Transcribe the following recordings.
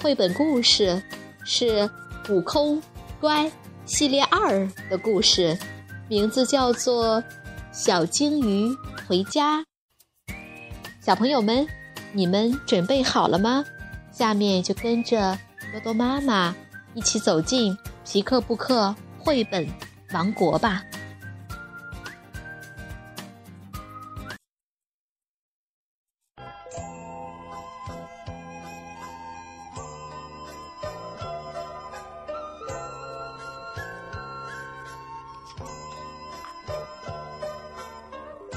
绘本故事是《悟空乖》系列二的故事，名字叫做《小鲸鱼回家》。小朋友们，你们准备好了吗？下面就跟着多多妈妈一起走进皮克布克绘本王国吧。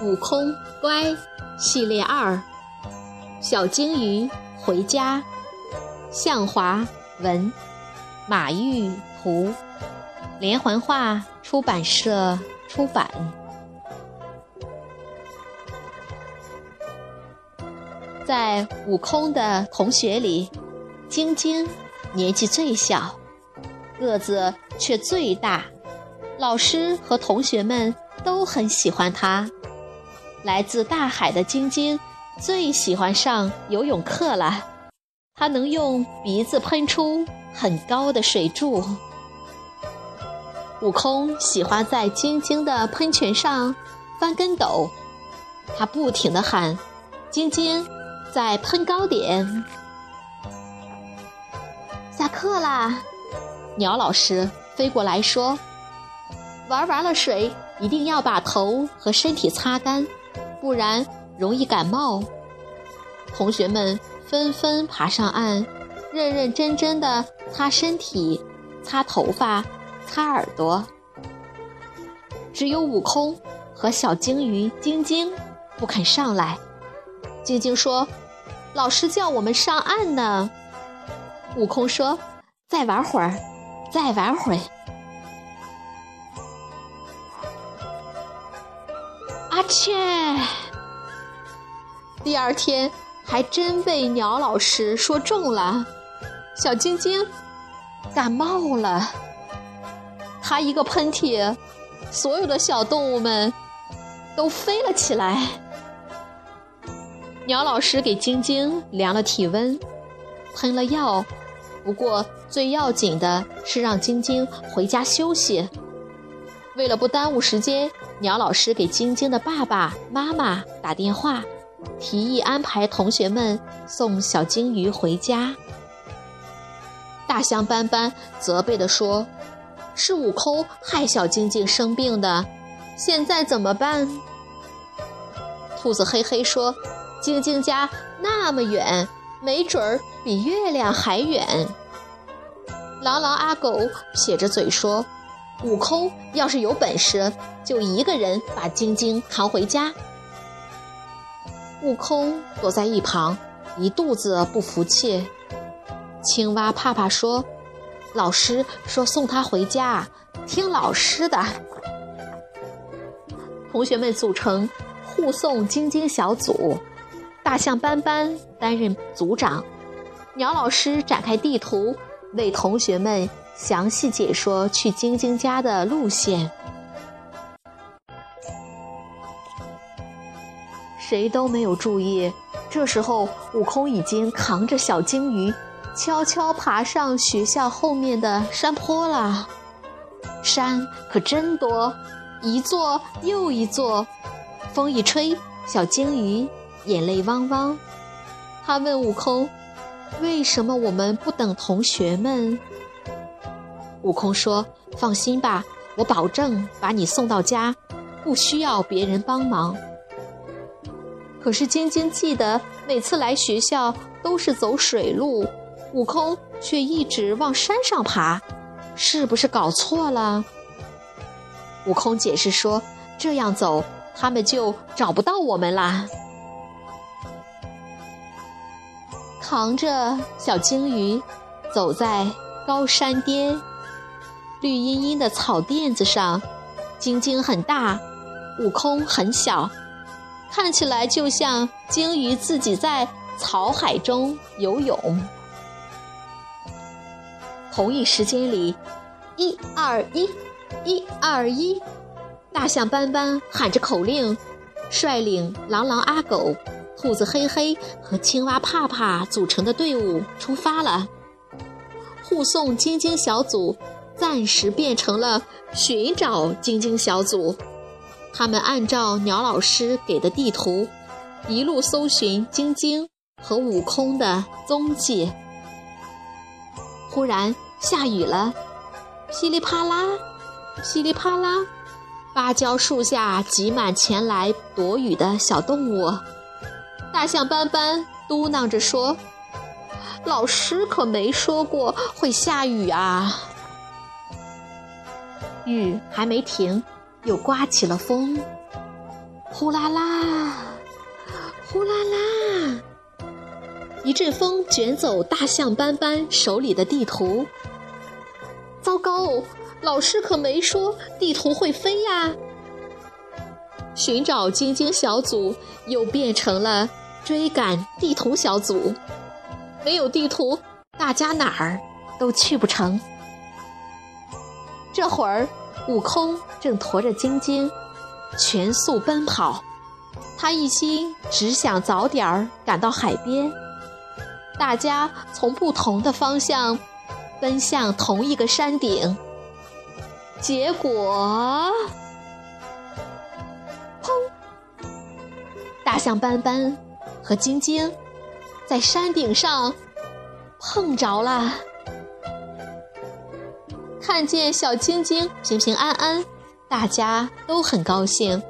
悟空乖系列二，小鲸鱼回家，向华文，马玉图，连环画出版社出版。在悟空的同学里，晶晶年纪最小，个子却最大，老师和同学们都很喜欢他。来自大海的晶晶最喜欢上游泳课了，它能用鼻子喷出很高的水柱。悟空喜欢在晶晶的喷泉上翻跟斗，他不停地喊：“晶晶，在喷高点！”下课啦！鸟老师飞过来说：“玩完了水，一定要把头和身体擦干。”不然容易感冒。同学们纷纷爬上岸，认认真真的擦身体、擦头发、擦耳朵。只有悟空和小鲸鱼晶晶不肯上来。晶晶说：“老师叫我们上岸呢。”悟空说：“再玩会儿，再玩会儿。”阿切！第二天还真被鸟老师说中了，小晶晶感冒了。他一个喷嚏，所有的小动物们都飞了起来。鸟老师给晶晶量了体温，喷了药，不过最要紧的是让晶晶回家休息。为了不耽误时间。鸟老师给晶晶的爸爸妈妈打电话，提议安排同学们送小鲸鱼回家。大象斑斑责备地说：“是悟空害小晶晶生病的，现在怎么办？”兔子嘿嘿说：“晶晶家那么远，没准儿比月亮还远。”狼狼阿狗撇着嘴说。悟空要是有本事，就一个人把晶晶扛回家。悟空躲在一旁，一肚子不服气。青蛙怕怕说：“老师说送他回家，听老师的。”同学们组成护送晶晶小组，大象斑斑担任组长，鸟老师展开地图，为同学们。详细解说去晶晶家的路线，谁都没有注意。这时候，悟空已经扛着小鲸鱼，悄悄爬上学校后面的山坡了。山可真多，一座又一座。风一吹，小鲸鱼眼泪汪汪。他问悟空：“为什么我们不等同学们？”悟空说：“放心吧，我保证把你送到家，不需要别人帮忙。”可是晶晶记得每次来学校都是走水路，悟空却一直往山上爬，是不是搞错了？悟空解释说：“这样走，他们就找不到我们啦。”扛着小鲸鱼。走在高山巅，绿茵茵的草垫子上，晶晶很大，悟空很小，看起来就像鲸鱼自己在草海中游泳。同一时间里，一二一，一二一，大象斑斑喊着口令，率领狼狼阿狗、兔子黑黑和青蛙怕怕组成的队伍出发了。护送晶晶小组暂时变成了寻找晶晶小组，他们按照鸟老师给的地图，一路搜寻晶晶和悟空的踪迹。忽然。下雨了，噼里啪啦，噼里啪啦，芭蕉树下挤满前来躲雨的小动物。大象斑斑嘟囔着说：“老师可没说过会下雨啊！”雨还没停，又刮起了风，呼啦啦，呼啦啦，一阵风卷走大象斑斑手里的地图。糟糕，老师可没说地图会飞呀！寻找晶晶小组又变成了追赶地图小组，没有地图，大家哪儿都去不成。这会儿，悟空正驮着晶晶全速奔跑，他一心只想早点儿赶到海边。大家从不同的方向。奔向同一个山顶，结果，砰！大象斑斑和晶晶在山顶上碰着了。看见小晶晶平平安安，大家都很高兴。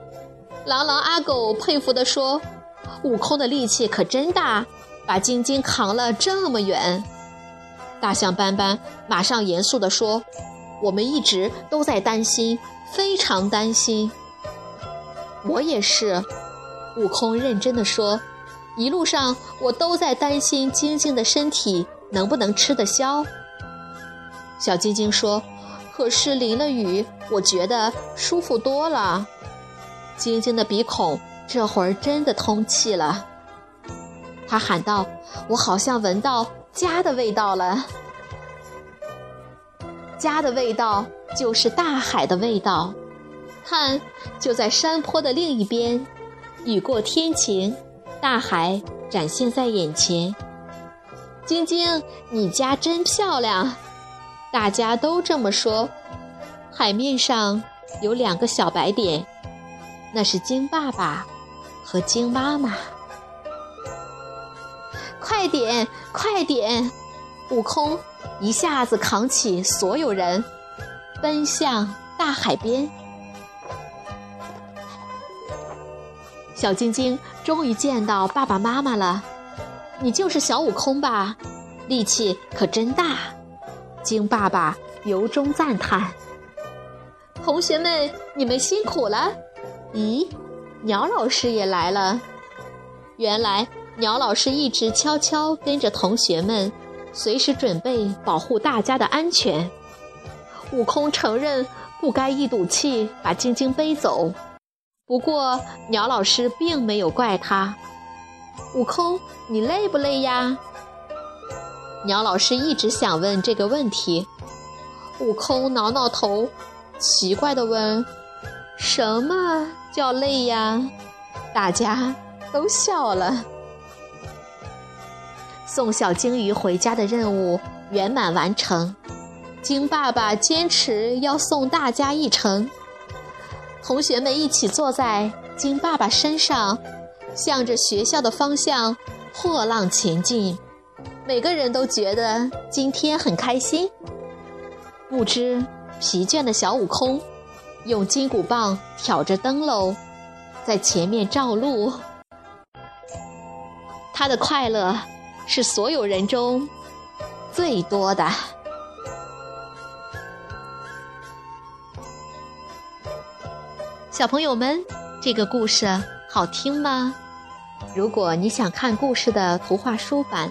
狼狼阿狗佩服地说：“悟空的力气可真大，把晶晶扛了这么远。”大象斑斑马上严肃地说：“我们一直都在担心，非常担心。”我也是，悟空认真地说：“一路上我都在担心晶晶的身体能不能吃得消。”小晶晶说：“可是淋了雨，我觉得舒服多了。”晶晶的鼻孔这会儿真的通气了，他喊道：“我好像闻到。”家的味道了，家的味道就是大海的味道。看，就在山坡的另一边，雨过天晴，大海展现在眼前。晶晶，你家真漂亮，大家都这么说。海面上有两个小白点，那是晶爸爸和晶妈妈。快点，快点！悟空一下子扛起所有人，奔向大海边。小晶晶终于见到爸爸妈妈了，你就是小悟空吧？力气可真大！晶爸爸由衷赞叹。同学们，你们辛苦了。咦，鸟老师也来了。原来。鸟老师一直悄悄跟着同学们，随时准备保护大家的安全。悟空承认不该一赌气把晶晶背走，不过鸟老师并没有怪他。悟空，你累不累呀？鸟老师一直想问这个问题。悟空挠挠头，奇怪地问：“什么叫累呀？”大家都笑了。送小鲸鱼回家的任务圆满完成，鲸爸爸坚持要送大家一程。同学们一起坐在鲸爸爸身上，向着学校的方向破浪前进。每个人都觉得今天很开心。不知疲倦的小悟空用金箍棒挑着灯笼，在前面照路。他的快乐。是所有人中最多的。小朋友们，这个故事好听吗？如果你想看故事的图画书版，